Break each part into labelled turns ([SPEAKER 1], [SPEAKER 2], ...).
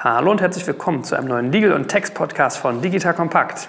[SPEAKER 1] Hallo und herzlich willkommen zu einem neuen Legal- und Text-Podcast von Digital Compact.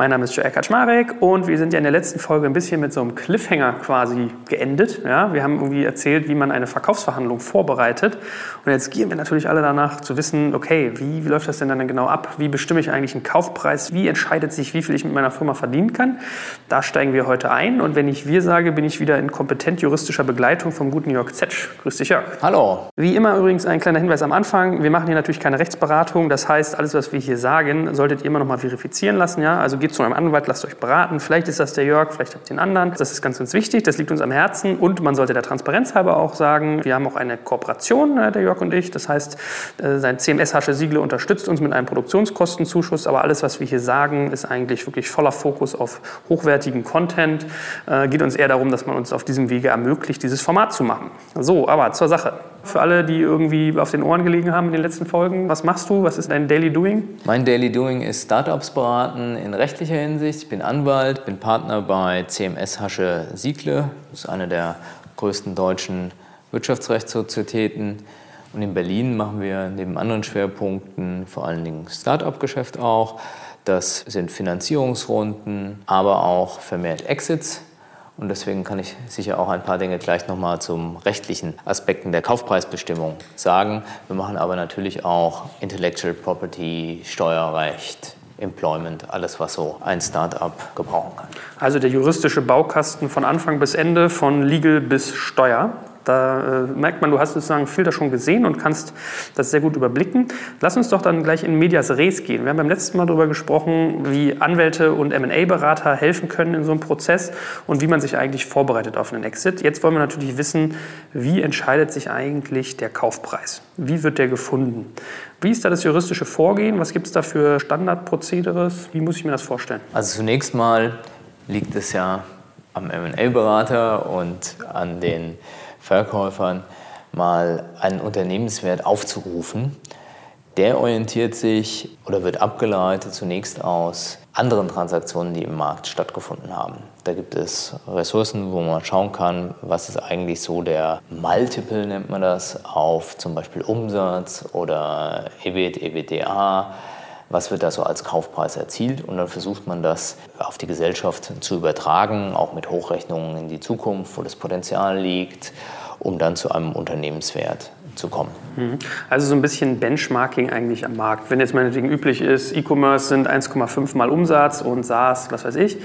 [SPEAKER 1] Mein Name ist Joe Kaczmarek und wir sind ja in der letzten Folge ein bisschen mit so einem Cliffhanger quasi geendet. Ja, wir haben irgendwie erzählt, wie man eine Verkaufsverhandlung vorbereitet. Und jetzt gehen wir natürlich alle danach zu wissen, okay, wie, wie läuft das denn dann genau ab? Wie bestimme ich eigentlich einen Kaufpreis? Wie entscheidet sich, wie viel ich mit meiner Firma verdienen kann? Da steigen wir heute ein. Und wenn ich wir sage, bin ich wieder in kompetent juristischer Begleitung vom guten Jörg Zetsch. Grüß dich, Jörg.
[SPEAKER 2] Hallo.
[SPEAKER 1] Wie immer übrigens ein kleiner Hinweis am Anfang. Wir machen hier natürlich keine Rechtsberatung. Das heißt, alles, was wir hier sagen, solltet ihr immer noch mal verifizieren lassen. Ja? Also geht zu einem Anwalt, lasst euch beraten. Vielleicht ist das der Jörg, vielleicht habt ihr den anderen. Das ist ganz, ganz wichtig. Das liegt uns am Herzen. Und man sollte der Transparenz halber auch sagen, wir haben auch eine Kooperation, äh, der Jörg und ich. Das heißt, äh, sein CMS Hasche Siegle unterstützt uns mit einem Produktionskostenzuschuss. Aber alles, was wir hier sagen, ist eigentlich wirklich voller Fokus auf hochwertigen Content. Äh, geht uns eher darum, dass man uns auf diesem Wege ermöglicht, dieses Format zu machen. So, aber zur Sache. Für alle, die irgendwie auf den Ohren gelegen haben in den letzten Folgen, was machst du? Was ist dein Daily Doing?
[SPEAKER 2] Mein Daily Doing ist Startups beraten in rechtlicher Hinsicht. Ich bin Anwalt, bin Partner bei CMS Hasche Siegle. Das ist eine der größten deutschen Wirtschaftsrechtssozietäten. Und in Berlin machen wir neben anderen Schwerpunkten vor allen Dingen Startup-Geschäft auch. Das sind Finanzierungsrunden, aber auch vermehrt Exits und deswegen kann ich sicher auch ein paar Dinge gleich nochmal zum rechtlichen Aspekten der Kaufpreisbestimmung sagen. Wir machen aber natürlich auch Intellectual Property, Steuerrecht, Employment, alles, was so ein Startup gebrauchen kann.
[SPEAKER 1] Also der juristische Baukasten von Anfang bis Ende, von Legal bis Steuer. Da äh, merkt man, du hast sozusagen da schon gesehen und kannst das sehr gut überblicken. Lass uns doch dann gleich in Medias Res gehen. Wir haben beim letzten Mal darüber gesprochen, wie Anwälte und M&A-Berater helfen können in so einem Prozess und wie man sich eigentlich vorbereitet auf einen Exit. Jetzt wollen wir natürlich wissen, wie entscheidet sich eigentlich der Kaufpreis? Wie wird der gefunden? Wie ist da das juristische Vorgehen? Was gibt es da für Standardprozederes? Wie muss ich mir das vorstellen?
[SPEAKER 2] Also zunächst mal liegt es ja am M&A-Berater und an den Verkäufern mal einen Unternehmenswert aufzurufen. Der orientiert sich oder wird abgeleitet zunächst aus anderen Transaktionen, die im Markt stattgefunden haben. Da gibt es Ressourcen, wo man schauen kann, was ist eigentlich so der Multiple, nennt man das, auf zum Beispiel Umsatz oder EBIT, EBITDA. Was wird da so als Kaufpreis erzielt? Und dann versucht man das auf die Gesellschaft zu übertragen, auch mit Hochrechnungen in die Zukunft, wo das Potenzial liegt um dann zu einem Unternehmenswert zu kommen.
[SPEAKER 1] Mhm. Also so ein bisschen Benchmarking eigentlich am Markt. Wenn jetzt meinetwegen üblich ist, E-Commerce sind 1,5 mal Umsatz und SaaS, was weiß ich,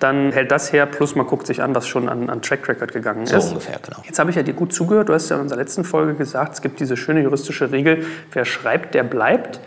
[SPEAKER 1] dann hält das her, plus man guckt sich an, was schon an, an Track Record gegangen
[SPEAKER 2] so
[SPEAKER 1] ist.
[SPEAKER 2] So ungefähr, genau.
[SPEAKER 1] Jetzt habe ich ja dir gut zugehört. Du hast ja in unserer letzten Folge gesagt, es gibt diese schöne juristische Regel, wer schreibt, der bleibt.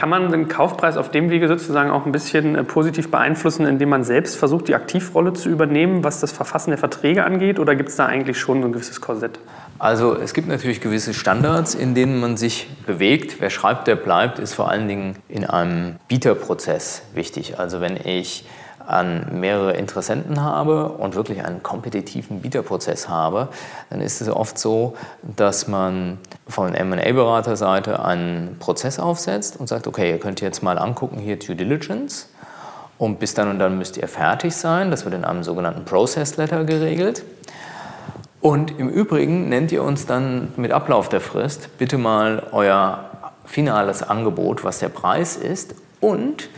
[SPEAKER 1] Kann man den Kaufpreis auf dem Wege sozusagen auch ein bisschen äh, positiv beeinflussen, indem man selbst versucht, die Aktivrolle zu übernehmen, was das Verfassen der Verträge angeht? Oder gibt es da eigentlich schon so ein gewisses Korsett?
[SPEAKER 2] Also es gibt natürlich gewisse Standards, in denen man sich bewegt. Wer schreibt, der bleibt, ist vor allen Dingen in einem Bieterprozess wichtig. Also wenn ich an mehrere Interessenten habe und wirklich einen kompetitiven Bieterprozess habe, dann ist es oft so, dass man von M&A-Beraterseite einen Prozess aufsetzt und sagt, okay, ihr könnt jetzt mal angucken, hier Due Diligence und bis dann und dann müsst ihr fertig sein. Das wird in einem sogenannten Process Letter geregelt. Und im Übrigen nennt ihr uns dann mit Ablauf der Frist bitte mal euer finales Angebot, was der Preis ist. Und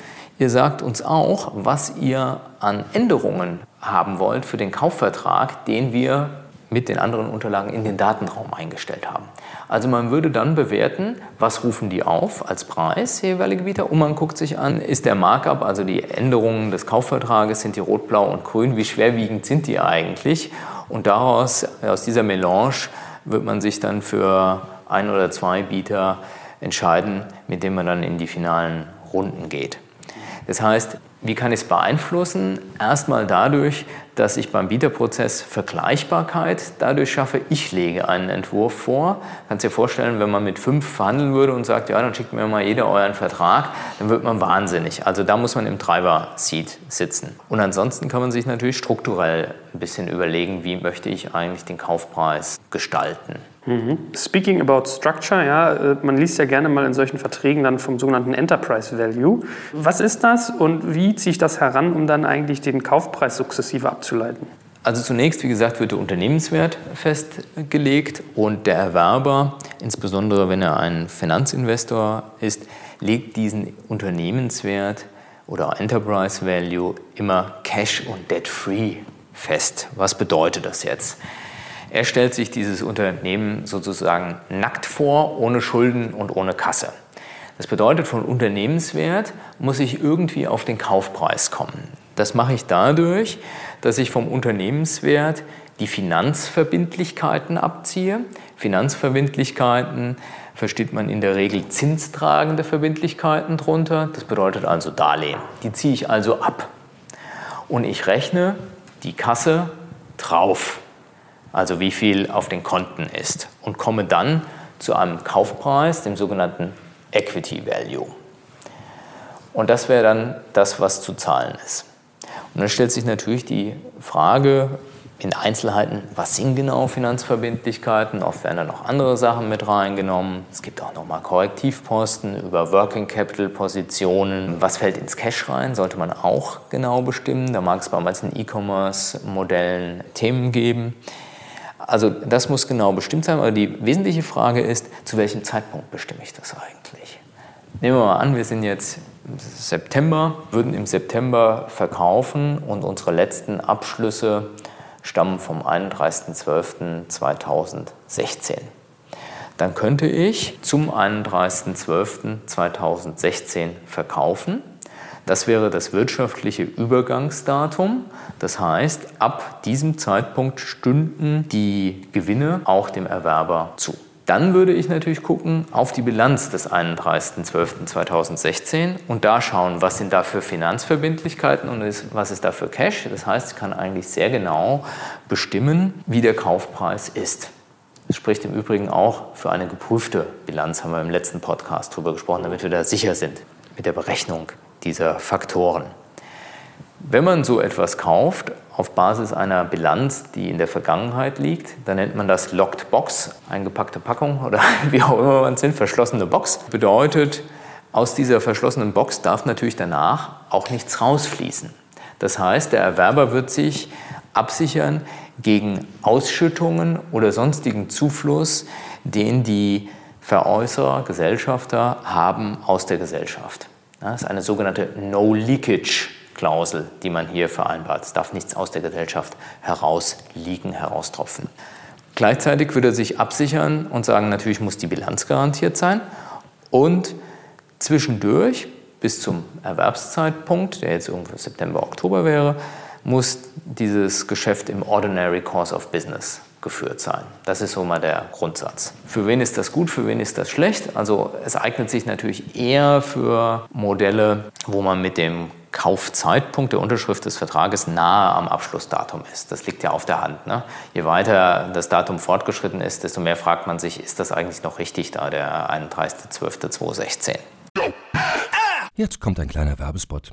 [SPEAKER 2] ihr sagt uns auch, was ihr an Änderungen haben wollt für den Kaufvertrag, den wir mit den anderen Unterlagen in den Datenraum eingestellt haben. Also man würde dann bewerten, was rufen die auf als Preis, jeweilige Bieter, und man guckt sich an, ist der Markup, also die Änderungen des Kaufvertrages, sind die rot, blau und grün, wie schwerwiegend sind die eigentlich? Und daraus, aus dieser Melange, wird man sich dann für ein oder zwei Bieter entscheiden, mit denen man dann in die finalen Runden geht. Das heißt, wie kann ich es beeinflussen? Erstmal dadurch, dass ich beim Bieterprozess Vergleichbarkeit dadurch schaffe, ich lege einen Entwurf vor. Kannst dir vorstellen, wenn man mit fünf verhandeln würde und sagt, ja, dann schickt mir mal jeder euren Vertrag, dann wird man wahnsinnig. Also da muss man im Treiber-Seat sitzen. Und ansonsten kann man sich natürlich strukturell ein bisschen überlegen, wie möchte ich eigentlich den Kaufpreis gestalten.
[SPEAKER 1] Mhm. Speaking about structure, ja, äh, man liest ja gerne mal in solchen Verträgen dann vom sogenannten Enterprise Value. Was ist das und wie ziehe ich das heran, um dann eigentlich den Kaufpreis sukzessive abzuleiten?
[SPEAKER 2] Also zunächst, wie gesagt, wird der Unternehmenswert festgelegt und der Erwerber, insbesondere wenn er ein Finanzinvestor ist, legt diesen Unternehmenswert oder Enterprise Value immer cash und debt free fest. Was bedeutet das jetzt? Er stellt sich dieses Unternehmen sozusagen nackt vor, ohne Schulden und ohne Kasse. Das bedeutet, von Unternehmenswert muss ich irgendwie auf den Kaufpreis kommen. Das mache ich dadurch, dass ich vom Unternehmenswert die Finanzverbindlichkeiten abziehe. Finanzverbindlichkeiten versteht man in der Regel zinstragende Verbindlichkeiten drunter. Das bedeutet also Darlehen. Die ziehe ich also ab. Und ich rechne die Kasse drauf, also wie viel auf den Konten ist, und komme dann zu einem Kaufpreis, dem sogenannten Equity Value. Und das wäre dann das, was zu zahlen ist. Und dann stellt sich natürlich die Frage in Einzelheiten, was sind genau Finanzverbindlichkeiten? Oft werden da noch andere Sachen mit reingenommen. Es gibt auch nochmal Korrektivposten über Working Capital Positionen. Was fällt ins Cash rein? Sollte man auch genau bestimmen. Da mag es bei manchen E-Commerce-Modellen Themen geben. Also das muss genau bestimmt sein, aber die wesentliche Frage ist, zu welchem Zeitpunkt bestimme ich das eigentlich? Nehmen wir mal an, wir sind jetzt September, würden im September verkaufen und unsere letzten Abschlüsse stammen vom 31.12.2016. Dann könnte ich zum 31.12.2016 verkaufen. Das wäre das wirtschaftliche Übergangsdatum. Das heißt, ab diesem Zeitpunkt stünden die Gewinne auch dem Erwerber zu. Dann würde ich natürlich gucken auf die Bilanz des 31.12.2016 und da schauen, was sind da für Finanzverbindlichkeiten und was ist da für Cash. Das heißt, ich kann eigentlich sehr genau bestimmen, wie der Kaufpreis ist. Das spricht im Übrigen auch für eine geprüfte Bilanz, haben wir im letzten Podcast darüber gesprochen, damit wir da sicher sind mit der Berechnung dieser Faktoren. Wenn man so etwas kauft auf Basis einer Bilanz, die in der Vergangenheit liegt, dann nennt man das Locked Box, eingepackte Packung oder wie auch immer man es nennt, verschlossene Box. Bedeutet, aus dieser verschlossenen Box darf natürlich danach auch nichts rausfließen. Das heißt, der Erwerber wird sich absichern gegen Ausschüttungen oder sonstigen Zufluss, den die Veräußerer, Gesellschafter haben aus der Gesellschaft. Das ist eine sogenannte No-Leakage Klausel, die man hier vereinbart. Es darf nichts aus der Gesellschaft herausliegen, heraustropfen. Gleichzeitig würde er sich absichern und sagen, natürlich muss die Bilanz garantiert sein. Und zwischendurch, bis zum Erwerbszeitpunkt, der jetzt irgendwo September, Oktober wäre, muss dieses Geschäft im Ordinary Course of Business geführt sein. Das ist so mal der Grundsatz. Für wen ist das gut, für wen ist das schlecht? Also es eignet sich natürlich eher für Modelle, wo man mit dem Kaufzeitpunkt der Unterschrift des Vertrages nahe am Abschlussdatum ist. Das liegt ja auf der Hand. Ne? Je weiter das Datum fortgeschritten ist, desto mehr fragt man sich, ist das eigentlich noch richtig da, der 31.12.2016?
[SPEAKER 3] Jetzt kommt ein kleiner Werbespot.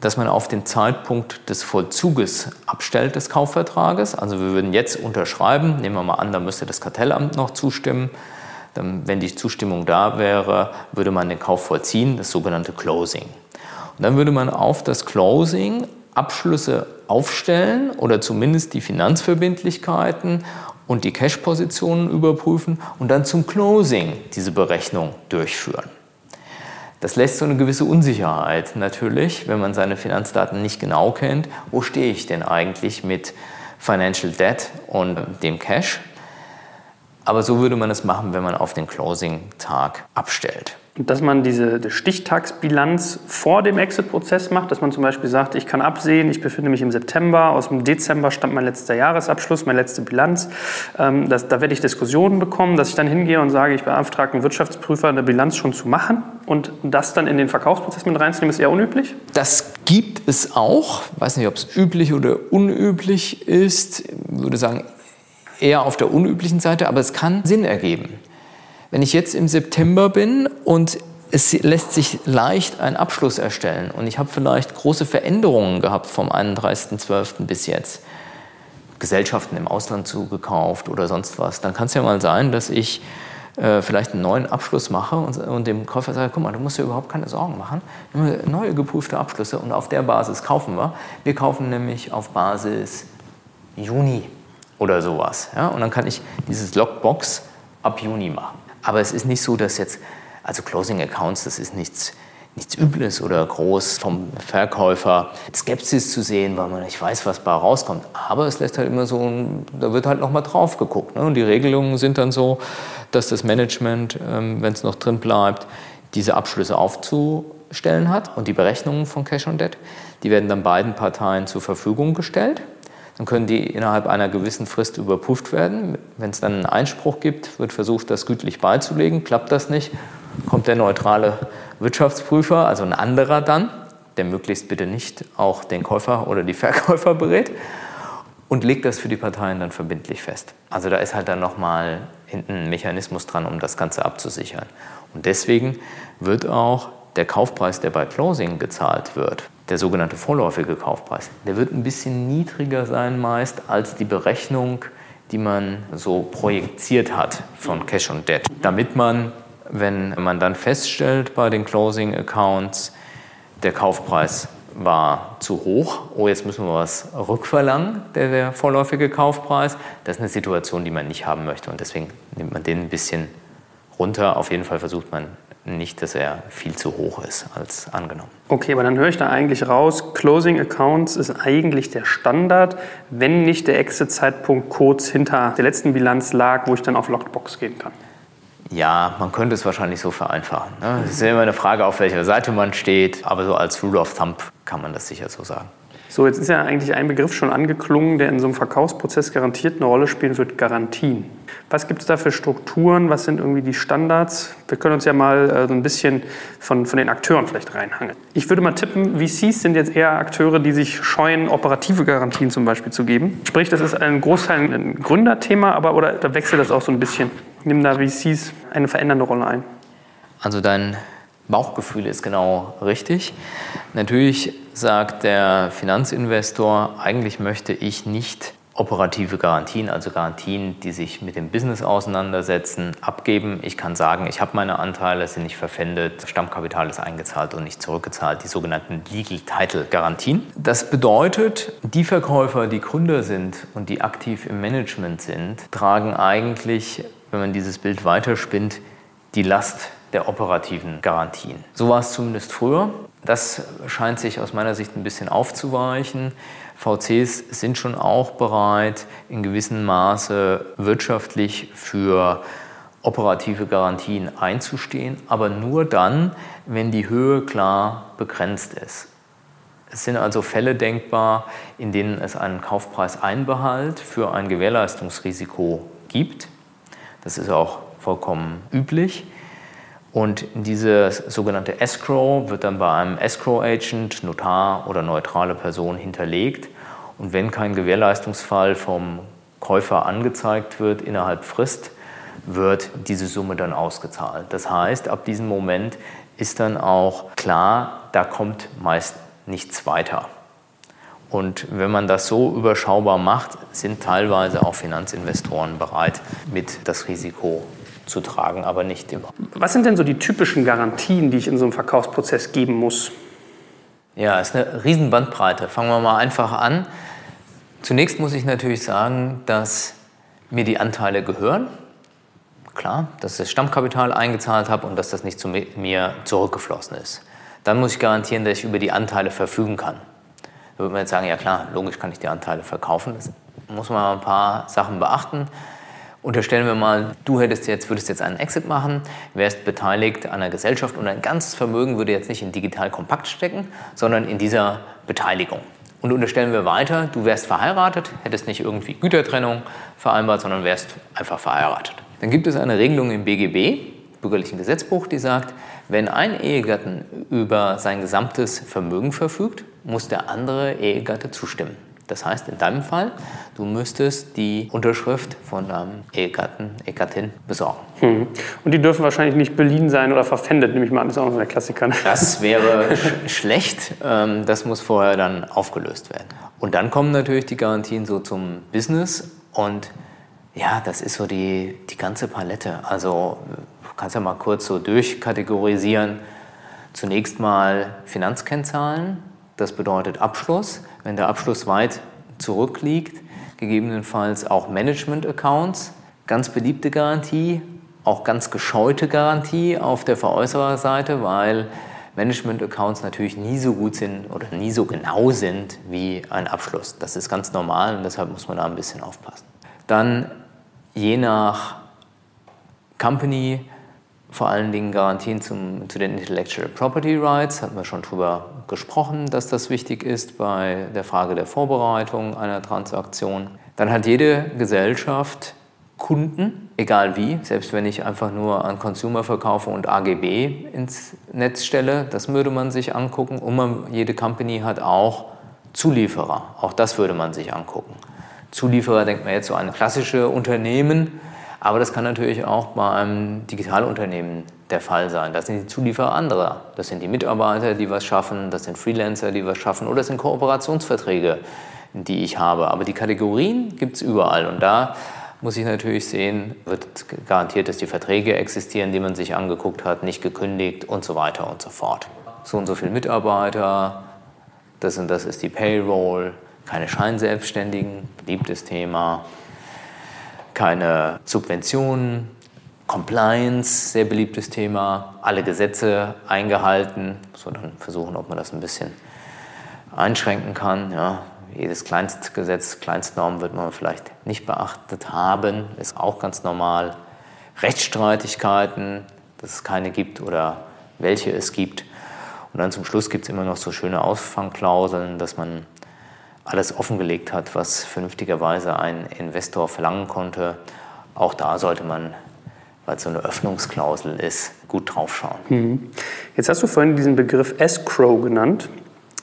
[SPEAKER 2] dass man auf den Zeitpunkt des Vollzuges abstellt des Kaufvertrages. Also wir würden jetzt unterschreiben, nehmen wir mal an, da müsste das Kartellamt noch zustimmen. Dann, wenn die Zustimmung da wäre, würde man den Kauf vollziehen, das sogenannte Closing. Und dann würde man auf das Closing Abschlüsse aufstellen oder zumindest die Finanzverbindlichkeiten und die Cash-Positionen überprüfen und dann zum Closing diese Berechnung durchführen. Das lässt so eine gewisse Unsicherheit natürlich, wenn man seine Finanzdaten nicht genau kennt. Wo stehe ich denn eigentlich mit Financial Debt und dem Cash? Aber so würde man es machen, wenn man auf den Closing-Tag abstellt.
[SPEAKER 1] Dass man diese Stichtagsbilanz vor dem Exit-Prozess macht, dass man zum Beispiel sagt, ich kann absehen, ich befinde mich im September, aus dem Dezember stammt mein letzter Jahresabschluss, meine letzte Bilanz. Ähm, das, da werde ich Diskussionen bekommen, dass ich dann hingehe und sage, ich beauftrage einen Wirtschaftsprüfer, eine Bilanz schon zu machen und das dann in den Verkaufsprozess mit reinzunehmen, ist eher unüblich?
[SPEAKER 2] Das gibt es auch. Ich weiß nicht, ob es üblich oder unüblich ist. Ich würde sagen, eher auf der unüblichen Seite, aber es kann Sinn ergeben. Wenn ich jetzt im September bin und es lässt sich leicht ein Abschluss erstellen und ich habe vielleicht große Veränderungen gehabt vom 31.12. bis jetzt, Gesellschaften im Ausland zugekauft oder sonst was, dann kann es ja mal sein, dass ich äh, vielleicht einen neuen Abschluss mache und, und, dem Käufer sage, guck mal, du musst dir überhaupt keine Sorgen machen, neue geprüfte Abschlüsse und auf der Basis kaufen wir. Wir kaufen nämlich auf Basis Juni oder sowas. Ja? Und dann kann ich dieses Lockbox ab Juni machen. Aber es ist nicht so, dass jetzt, also Closing Accounts, das ist nichts, nichts Übles oder groß vom Verkäufer Skepsis zu sehen, weil man nicht weiß, was bei rauskommt. Aber es lässt halt immer so, da wird halt nochmal drauf geguckt. Ne? Und die Regelungen sind dann so, dass das Management, ähm, wenn es noch drin bleibt, diese Abschlüsse aufzustellen hat und die Berechnungen von Cash on Debt, die werden dann beiden Parteien zur Verfügung gestellt. Dann können die innerhalb einer gewissen Frist überprüft werden. Wenn es dann einen Einspruch gibt, wird versucht, das gütlich beizulegen. Klappt das nicht, kommt der neutrale Wirtschaftsprüfer, also ein anderer dann, der möglichst bitte nicht auch den Käufer oder die Verkäufer berät und legt das für die Parteien dann verbindlich fest. Also da ist halt dann nochmal hinten ein Mechanismus dran, um das Ganze abzusichern. Und deswegen wird auch der Kaufpreis, der bei Closing gezahlt wird, der sogenannte vorläufige Kaufpreis, der wird ein bisschen niedriger sein meist als die Berechnung, die man so projiziert hat von Cash und Debt. Damit man, wenn man dann feststellt bei den Closing Accounts, der Kaufpreis war zu hoch, oh jetzt müssen wir was rückverlangen, der, der vorläufige Kaufpreis, das ist eine Situation, die man nicht haben möchte und deswegen nimmt man den ein bisschen runter. Auf jeden Fall versucht man nicht, dass er viel zu hoch ist als angenommen.
[SPEAKER 1] Okay, aber dann höre ich da eigentlich raus, Closing Accounts ist eigentlich der Standard, wenn nicht der Exit-Zeitpunkt kurz hinter der letzten Bilanz lag, wo ich dann auf Lockbox gehen kann.
[SPEAKER 2] Ja, man könnte es wahrscheinlich so vereinfachen. Ne? Es ist immer eine Frage, auf welcher Seite man steht, aber so als Rule of Thumb kann man das sicher so sagen.
[SPEAKER 1] So, jetzt ist ja eigentlich ein Begriff schon angeklungen, der in so einem Verkaufsprozess garantiert eine Rolle spielen wird, Garantien. Was gibt es da für Strukturen? Was sind irgendwie die Standards? Wir können uns ja mal äh, so ein bisschen von, von den Akteuren vielleicht reinhangeln. Ich würde mal tippen, VCs sind jetzt eher Akteure, die sich scheuen, operative Garantien zum Beispiel zu geben. Sprich, das ist ein Großteil ein Gründerthema, aber oder da wechselt das auch so ein bisschen. Nehmen da VCs eine verändernde Rolle ein?
[SPEAKER 2] Also dein Bauchgefühl ist genau richtig. Natürlich sagt der Finanzinvestor, eigentlich möchte ich nicht operative Garantien, also Garantien, die sich mit dem Business auseinandersetzen, abgeben. Ich kann sagen, ich habe meine Anteile, sind nicht verpfändet, Stammkapital ist eingezahlt und nicht zurückgezahlt, die sogenannten Legal Title Garantien. Das bedeutet, die Verkäufer, die Gründer sind und die aktiv im Management sind, tragen eigentlich, wenn man dieses Bild weiterspinnt, die Last der operativen Garantien. So war es zumindest früher. Das scheint sich aus meiner Sicht ein bisschen aufzuweichen. VCs sind schon auch bereit, in gewissem Maße wirtschaftlich für operative Garantien einzustehen, aber nur dann, wenn die Höhe klar begrenzt ist. Es sind also Fälle denkbar, in denen es einen Kaufpreiseinbehalt für ein Gewährleistungsrisiko gibt. Das ist auch vollkommen üblich. Und diese sogenannte Escrow wird dann bei einem Escrow-Agent, Notar oder neutrale Person hinterlegt. Und wenn kein Gewährleistungsfall vom Käufer angezeigt wird innerhalb Frist, wird diese Summe dann ausgezahlt. Das heißt, ab diesem Moment ist dann auch klar, da kommt meist nichts weiter. Und wenn man das so überschaubar macht, sind teilweise auch Finanzinvestoren bereit, mit das Risiko zu tragen, aber nicht immer.
[SPEAKER 1] Was sind denn so die typischen Garantien, die ich in so einem Verkaufsprozess geben muss?
[SPEAKER 2] Ja, es ist eine riesen Bandbreite. Fangen wir mal einfach an. Zunächst muss ich natürlich sagen, dass mir die Anteile gehören. Klar, dass ich das Stammkapital eingezahlt habe und dass das nicht zu mir zurückgeflossen ist. Dann muss ich garantieren, dass ich über die Anteile verfügen kann. Da würde man jetzt sagen, ja klar, logisch kann ich die Anteile verkaufen. Das muss man ein paar Sachen beachten. Unterstellen wir mal, du hättest jetzt, würdest jetzt einen Exit machen, wärst beteiligt an einer Gesellschaft und dein ganzes Vermögen würde jetzt nicht in digital kompakt stecken, sondern in dieser Beteiligung. Und unterstellen wir weiter, du wärst verheiratet, hättest nicht irgendwie Gütertrennung vereinbart, sondern wärst einfach verheiratet. Dann gibt es eine Regelung im BGB, bürgerlichen Gesetzbuch, die sagt, wenn ein Ehegatten über sein gesamtes Vermögen verfügt, muss der andere Ehegatte zustimmen. Das heißt, in deinem Fall, du müsstest die Unterschrift von deinem Ehegatten, Ehegattin besorgen.
[SPEAKER 1] Hm. Und die dürfen wahrscheinlich nicht beliehen sein oder verpfändet, nehme ich mal an. Das ist auch noch der Klassiker. Ne?
[SPEAKER 2] Das wäre sch schlecht. Ähm, das muss vorher dann aufgelöst werden. Und dann kommen natürlich die Garantien so zum Business. Und ja, das ist so die, die ganze Palette. Also du kannst ja mal kurz so durchkategorisieren. Zunächst mal Finanzkennzahlen. Das bedeutet Abschluss. Wenn der Abschluss weit zurückliegt, gegebenenfalls auch Management-Accounts, ganz beliebte Garantie, auch ganz gescheute Garantie auf der Veräußererseite, weil Management-Accounts natürlich nie so gut sind oder nie so genau sind wie ein Abschluss. Das ist ganz normal und deshalb muss man da ein bisschen aufpassen. Dann je nach Company vor allen Dingen Garantien zum, zu den Intellectual Property Rights, hatten wir schon drüber gesprochen, dass das wichtig ist bei der Frage der Vorbereitung einer Transaktion. Dann hat jede Gesellschaft Kunden, egal wie, selbst wenn ich einfach nur an Consumer verkaufe und AGB ins Netz stelle, das würde man sich angucken. Und man, jede Company hat auch Zulieferer, auch das würde man sich angucken. Zulieferer denkt man jetzt so an klassische Unternehmen, aber das kann natürlich auch bei einem Digitalunternehmen der Fall sein. Das sind die Zulieferer anderer. Das sind die Mitarbeiter, die was schaffen, das sind Freelancer, die was schaffen oder das sind Kooperationsverträge, die ich habe. Aber die Kategorien gibt es überall und da muss ich natürlich sehen, wird garantiert, dass die Verträge existieren, die man sich angeguckt hat, nicht gekündigt und so weiter und so fort. So und so viele Mitarbeiter, das und das ist die Payroll, keine Scheinselbstständigen, beliebtes Thema keine Subventionen, Compliance, sehr beliebtes Thema, alle Gesetze eingehalten, so dann versuchen, ob man das ein bisschen einschränken kann. Ja. Jedes Kleinstgesetz, Kleinstnorm wird man vielleicht nicht beachtet haben, ist auch ganz normal. Rechtsstreitigkeiten, dass es keine gibt oder welche es gibt. Und dann zum Schluss gibt es immer noch so schöne Auffangklauseln, dass man alles offengelegt hat, was vernünftigerweise ein Investor verlangen konnte. Auch da sollte man, weil es so eine Öffnungsklausel ist, gut draufschauen.
[SPEAKER 1] Mhm. Jetzt hast du vorhin diesen Begriff Escrow genannt.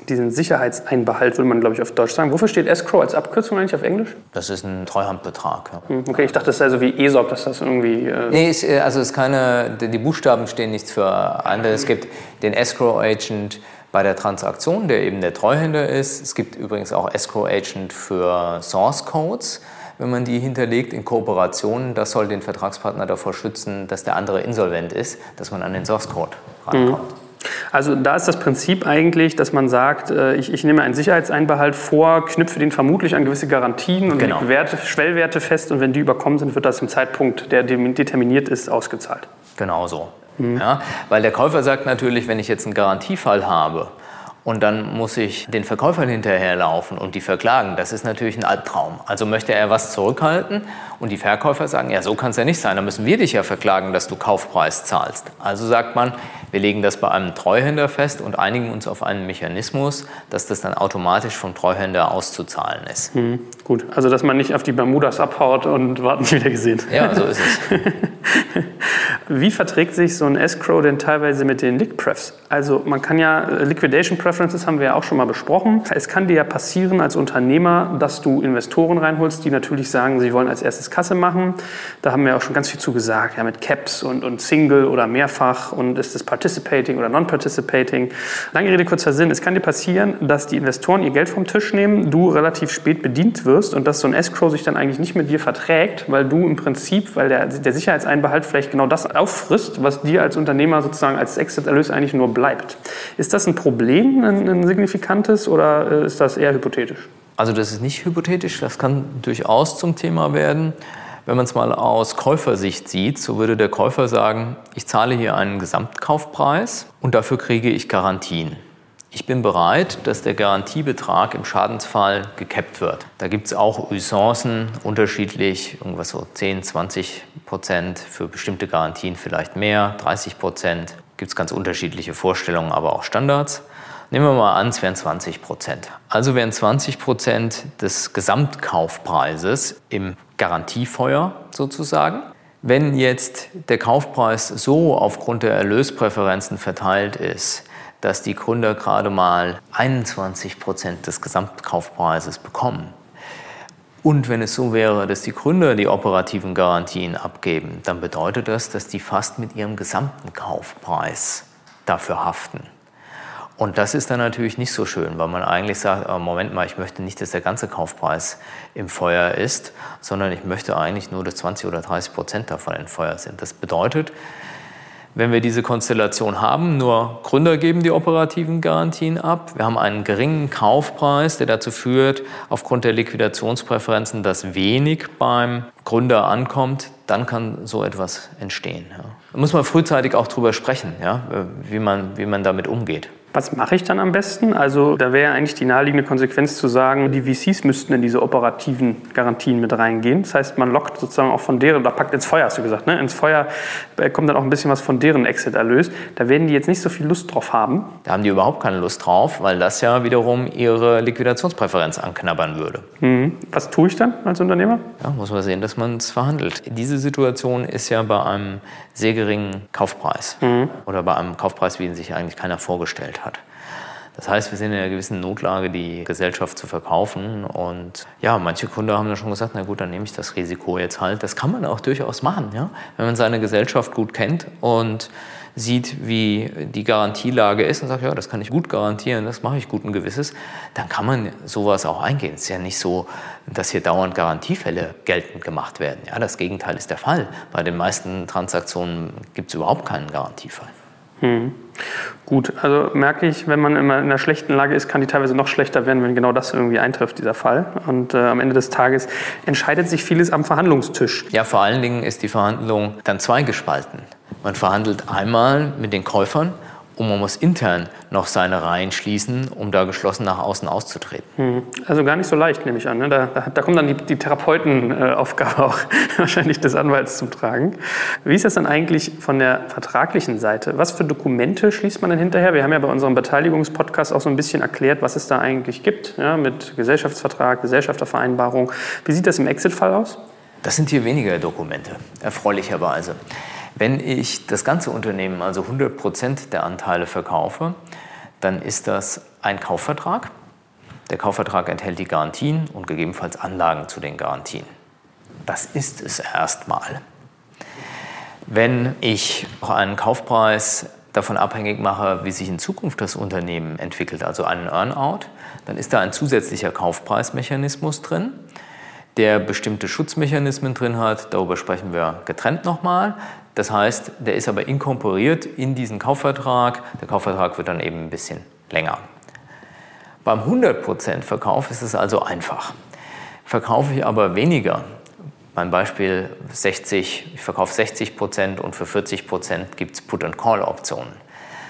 [SPEAKER 1] Diesen Sicherheitseinbehalt würde man, glaube ich, auf Deutsch sagen. Wofür steht Escrow als Abkürzung eigentlich auf Englisch?
[SPEAKER 2] Das ist ein Treuhandbetrag. Ja.
[SPEAKER 1] Mhm. Okay, ich dachte, das sei so wie ESOP, dass das irgendwie. Äh
[SPEAKER 2] nee, ist, äh, also es ist keine, die Buchstaben stehen nichts für andere. Es gibt den Escrow Agent, bei der Transaktion, der eben der Treuhänder ist. Es gibt übrigens auch Escrow Agent für Source Codes, wenn man die hinterlegt in Kooperationen. Das soll den Vertragspartner davor schützen, dass der andere insolvent ist, dass man an den Source Code rankommt. Mhm.
[SPEAKER 1] Also da ist das Prinzip eigentlich, dass man sagt, äh, ich, ich, nehme einen Sicherheitseinbehalt vor, knüpfe den vermutlich an gewisse Garantien und genau. Werte, Schwellwerte fest und wenn die überkommen sind, wird das im Zeitpunkt, der determiniert ist, ausgezahlt.
[SPEAKER 2] Genau so. Mhm. Ja, weil der Käufer sagt natürlich, wenn ich jetzt einen Garantiefall habe und dann muss ich den Verkäufern hinterherlaufen und die verklagen. Das ist natürlich ein Albtraum. Also möchte er was zurückhalten und die Verkäufer sagen, ja, so kann es ja nicht sein. Dann müssen wir dich ja verklagen, dass du Kaufpreis zahlst. Also sagt man, wir legen das bei einem Treuhänder fest und einigen uns auf einen Mechanismus, dass das dann automatisch vom Treuhänder auszuzahlen ist.
[SPEAKER 1] Mhm, gut, also dass man nicht auf die Bermudas abhaut und warten wieder gesehen.
[SPEAKER 2] Ja, so ist es.
[SPEAKER 1] Wie verträgt sich so ein Escrow denn teilweise mit den Liquprefs? Also man kann ja, äh, Liquidation Preferences haben wir ja auch schon mal besprochen. Es kann dir ja passieren als Unternehmer, dass du Investoren reinholst, die natürlich sagen, sie wollen als erstes Kasse machen. Da haben wir auch schon ganz viel zu gesagt, ja, mit Caps und, und Single oder mehrfach und ist es Participating oder Non-Participating. Lange Rede, kurzer Sinn. Es kann dir passieren, dass die Investoren ihr Geld vom Tisch nehmen, du relativ spät bedient wirst und dass so ein Escrow sich dann eigentlich nicht mit dir verträgt, weil du im Prinzip, weil der, der Sicherheitseinbehalt vielleicht genau das auffrisst, was dir als Unternehmer sozusagen als Exit-Erlös eigentlich nur bleibt. Ist das ein Problem, ein, ein signifikantes, oder äh, ist das eher hypothetisch?
[SPEAKER 2] Also das ist nicht hypothetisch, das kann durchaus zum Thema werden. Wenn man es mal aus Käufersicht sieht, so würde der Käufer sagen, ich zahle hier einen Gesamtkaufpreis und dafür kriege ich Garantien. Ich bin bereit, dass der Garantiebetrag im Schadensfall gekappt wird. Da gibt es auch Usancen unterschiedlich, irgendwas so 10, 20 Prozent, für bestimmte Garantien vielleicht mehr, 30 Prozent. Gibt es ganz unterschiedliche Vorstellungen, aber auch Standards. Nehmen wir mal an, es wären 20 Prozent. Also wären 20 Prozent des Gesamtkaufpreises im Garantiefeuer sozusagen. Wenn jetzt der Kaufpreis so aufgrund der Erlöspräferenzen verteilt ist, dass die Gründer gerade mal 21 Prozent des Gesamtkaufpreises bekommen. Und wenn es so wäre, dass die Gründer die operativen Garantien abgeben, dann bedeutet das, dass die fast mit ihrem gesamten Kaufpreis dafür haften. Und das ist dann natürlich nicht so schön, weil man eigentlich sagt, oh, Moment mal, ich möchte nicht, dass der ganze Kaufpreis im Feuer ist, sondern ich möchte eigentlich nur, dass 20 oder 30 Prozent davon im Feuer sind. Das bedeutet, wenn wir diese Konstellation haben, nur Gründer geben die operativen Garantien ab. Wir haben einen geringen Kaufpreis, der dazu führt, aufgrund der Liquidationspräferenzen, dass wenig beim Gründer ankommt, dann kann so etwas entstehen. Ja. Da muss man frühzeitig auch drüber sprechen, ja, wie, man, wie man damit umgeht.
[SPEAKER 1] Was mache ich dann am besten? Also da wäre eigentlich die naheliegende Konsequenz zu sagen, die VCs müssten in diese operativen Garantien mit reingehen. Das heißt, man lockt sozusagen auch von deren, oder packt ins Feuer, hast du gesagt, ne? ins Feuer äh, kommt dann auch ein bisschen was von deren Exit-Erlös. Da werden die jetzt nicht so viel Lust drauf haben.
[SPEAKER 2] Da haben die überhaupt keine Lust drauf, weil das ja wiederum ihre Liquidationspräferenz anknabbern würde.
[SPEAKER 1] Mhm. Was tue ich dann als Unternehmer?
[SPEAKER 2] Ja, muss man sehen, dass man es verhandelt. Diese Situation ist ja bei einem sehr geringen Kaufpreis mhm. oder bei einem Kaufpreis, wie ihn sich eigentlich keiner vorgestellt hat. Das heißt, wir sind in einer gewissen Notlage, die Gesellschaft zu verkaufen. Und ja, manche Kunden haben dann schon gesagt, na gut, dann nehme ich das Risiko jetzt halt. Das kann man auch durchaus machen, ja? wenn man seine Gesellschaft gut kennt und sieht, wie die Garantielage ist und sagt, ja, das kann ich gut garantieren, das mache ich guten Gewisses, dann kann man sowas auch eingehen. Es ist ja nicht so, dass hier dauernd Garantiefälle geltend gemacht werden. Ja, das Gegenteil ist der Fall. Bei den meisten Transaktionen gibt es überhaupt keinen Garantiefall.
[SPEAKER 1] Hm. Gut, also merke ich, wenn man immer in einer schlechten Lage ist, kann die teilweise noch schlechter werden, wenn genau das irgendwie eintrifft, dieser Fall. Und äh, am Ende des Tages entscheidet sich vieles am Verhandlungstisch.
[SPEAKER 2] Ja, vor allen Dingen ist die Verhandlung dann zweigespalten. Man verhandelt einmal mit den Käufern und man muss intern noch seine Reihen schließen, um da geschlossen nach außen auszutreten.
[SPEAKER 1] Hm. Also gar nicht so leicht, nehme ich an. Ne? Da, da, kommt dann die, die Therapeutenaufgabe auch wahrscheinlich des Anwalts zum Tragen. Wie ist das dann eigentlich von der vertraglichen Seite? Was für Dokumente schließt man denn hinterher? Wir haben ja bei unserem Beteiligungspodcast auch so ein bisschen erklärt, was es da eigentlich gibt, ja, mit Gesellschaftsvertrag, Gesellschaftervereinbarung. Wie sieht das im Exit-Fall aus?
[SPEAKER 2] Das sind hier weniger Dokumente, erfreulicherweise. Wenn ich das ganze Unternehmen, also 100 Prozent der Anteile verkaufe, dann ist das ein Kaufvertrag. Der Kaufvertrag enthält die Garantien und gegebenenfalls Anlagen zu den Garantien. Das ist es erstmal. Wenn ich auch einen Kaufpreis davon abhängig mache, wie sich in Zukunft das Unternehmen entwickelt, also einen Earnout, dann ist da ein zusätzlicher Kaufpreismechanismus drin der bestimmte Schutzmechanismen drin hat. Darüber sprechen wir getrennt nochmal. Das heißt, der ist aber inkorporiert in diesen Kaufvertrag. Der Kaufvertrag wird dann eben ein bisschen länger. Beim 100% Verkauf ist es also einfach. Verkaufe ich aber weniger, mein Beispiel 60, ich verkaufe 60% und für 40 gibt es Put-and-Call-Optionen.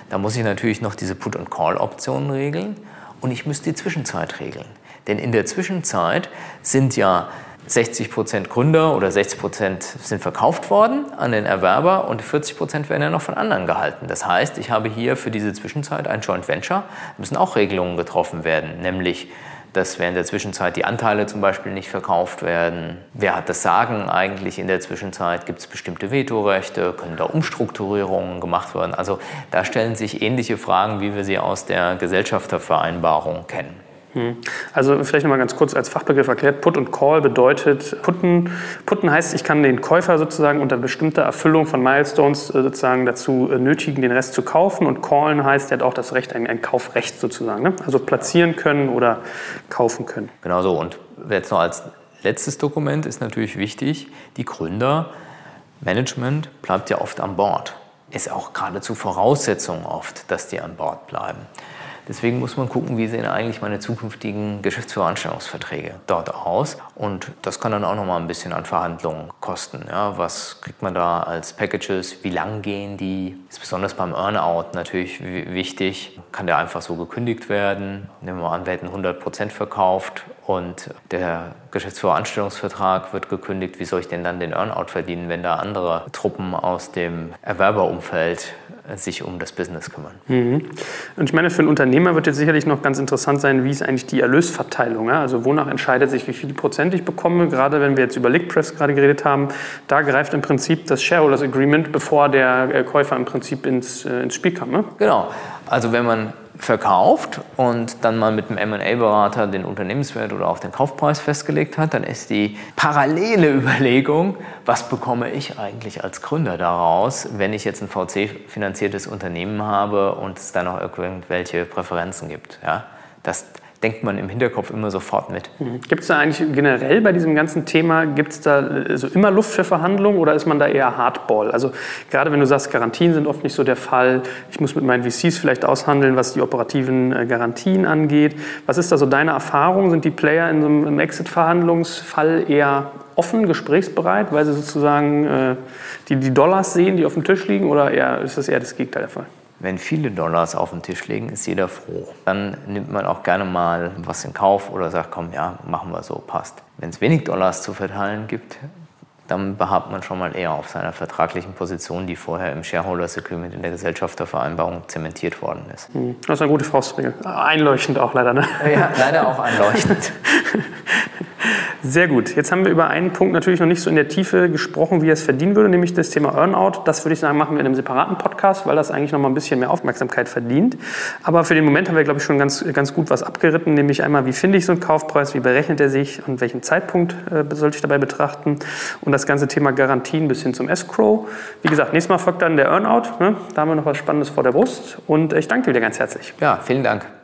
[SPEAKER 2] Da muss ich natürlich noch diese Put-and-Call-Optionen regeln und ich müsste die Zwischenzeit regeln. Denn in der Zwischenzeit sind ja 60 Prozent Gründer oder 60 Prozent sind verkauft worden an den Erwerber und 40 Prozent werden ja noch von anderen gehalten. Das heißt, ich habe hier für diese Zwischenzeit ein Joint Venture, müssen auch Regelungen getroffen werden, nämlich dass während der Zwischenzeit die Anteile zum Beispiel nicht verkauft werden. Wer hat das Sagen eigentlich in der Zwischenzeit? Gibt es bestimmte Vetorechte? Können da Umstrukturierungen gemacht werden? Also da stellen sich ähnliche Fragen, wie wir sie aus der Gesellschaftervereinbarung kennen.
[SPEAKER 1] Hm. Also vielleicht nochmal ganz kurz als Fachbegriff erklärt. Put und Call bedeutet, putten, putten heißt, ich kann den Käufer sozusagen unter bestimmter Erfüllung von Milestones äh, sozusagen dazu äh, nötigen, den Rest zu kaufen. Und Callen heißt, er hat auch das Recht, ein, ein Kaufrecht sozusagen. Ne? Also platzieren können oder kaufen können.
[SPEAKER 2] Genau so. Und jetzt noch als letztes Dokument ist natürlich wichtig, die Gründer, Management bleibt ja oft an Bord. Ist auch geradezu Voraussetzung oft, dass die an Bord bleiben. Deswegen muss man gucken, wie sehen eigentlich meine zukünftigen Geschäftsvoranstellungsverträge dort aus. Und das kann dann auch noch mal ein bisschen an Verhandlungen kosten. Ja, was kriegt man da als Packages? Wie lang gehen die? Ist besonders beim Earnout natürlich wichtig. Kann der einfach so gekündigt werden? Nehmen wir an, wir hätten 100 Prozent verkauft und der Geschäftsvoranstellungsvertrag wird gekündigt. Wie soll ich denn dann den Earnout verdienen, wenn da andere Truppen aus dem Erwerberumfeld sich um das Business kümmern.
[SPEAKER 1] Mhm. Und ich meine, für einen Unternehmer wird jetzt sicherlich noch ganz interessant sein, wie ist eigentlich die Erlösverteilung? Ja? Also wonach entscheidet sich, wie viel Prozent ich bekomme? Gerade wenn wir jetzt über Lickpress gerade geredet haben, da greift im Prinzip das Shareholders Agreement, bevor der äh, Käufer im Prinzip ins, äh, ins Spiel kam. Ne?
[SPEAKER 2] Genau. Also wenn man verkauft und dann mal mit dem M&A-Berater den Unternehmenswert oder auch den Kaufpreis festgelegt hat, dann ist die parallele Überlegung, was bekomme ich eigentlich als Gründer daraus, wenn ich jetzt ein VC-finanziertes Unternehmen habe und es da noch irgendwelche Präferenzen gibt. Ja? Das, denkt man im Hinterkopf immer sofort mit.
[SPEAKER 1] Mhm. Gibt es da eigentlich generell bei diesem ganzen Thema, gibt es da also immer Luft für Verhandlungen oder ist man da eher Hardball? Also gerade wenn du sagst, Garantien sind oft nicht so der Fall. Ich muss mit meinen VCs vielleicht aushandeln, was die operativen äh, Garantien angeht. Was ist da so deine Erfahrung? Sind die Player in so einem Exit-Verhandlungsfall eher offen, gesprächsbereit, weil sie sozusagen äh, die, die Dollars sehen, die auf dem Tisch liegen oder eher, ist das eher das Gegenteil der Fall?
[SPEAKER 2] Wenn viele Dollars auf den Tisch liegen, ist jeder froh. Dann nimmt man auch gerne mal was in Kauf oder sagt, komm, ja, machen wir so, passt. Wenn es wenig Dollars zu verteilen gibt, dann beharrt man schon mal eher auf seiner vertraglichen Position, die vorher im Shareholders Agreement in der Gesellschaftervereinbarung zementiert worden ist.
[SPEAKER 1] Hm, das ist eine gute Faustregel. Einleuchtend auch leider, ne?
[SPEAKER 2] Ja, leider auch einleuchtend.
[SPEAKER 1] Sehr gut. Jetzt haben wir über einen Punkt natürlich noch nicht so in der Tiefe gesprochen, wie er es verdienen würde, nämlich das Thema Earnout. Das würde ich sagen, machen wir in einem separaten Podcast, weil das eigentlich noch mal ein bisschen mehr Aufmerksamkeit verdient. Aber für den Moment haben wir, glaube ich, schon ganz, ganz gut was abgeritten, nämlich einmal, wie finde ich so einen Kaufpreis, wie berechnet er sich und welchen Zeitpunkt äh, sollte ich dabei betrachten und das ganze Thema Garantien bis hin zum Escrow. Wie gesagt, nächstes Mal folgt dann der Earnout. Ne? Da haben wir noch was Spannendes vor der Brust und ich danke dir wieder ganz herzlich.
[SPEAKER 2] Ja, vielen Dank.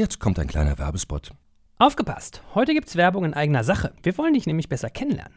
[SPEAKER 3] Jetzt kommt ein kleiner Werbespot.
[SPEAKER 4] Aufgepasst! Heute gibt's Werbung in eigener Sache. Wir wollen dich nämlich besser kennenlernen,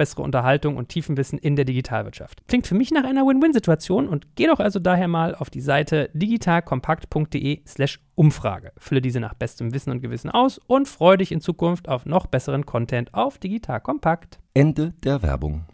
[SPEAKER 4] bessere Unterhaltung und Tiefenwissen in der Digitalwirtschaft. Klingt für mich nach einer Win-Win-Situation und geh doch also daher mal auf die Seite digitalkompakt.de/slash Umfrage. Fülle diese nach bestem Wissen und Gewissen aus und freue dich in Zukunft auf noch besseren Content auf Digital Kompakt.
[SPEAKER 3] Ende der Werbung.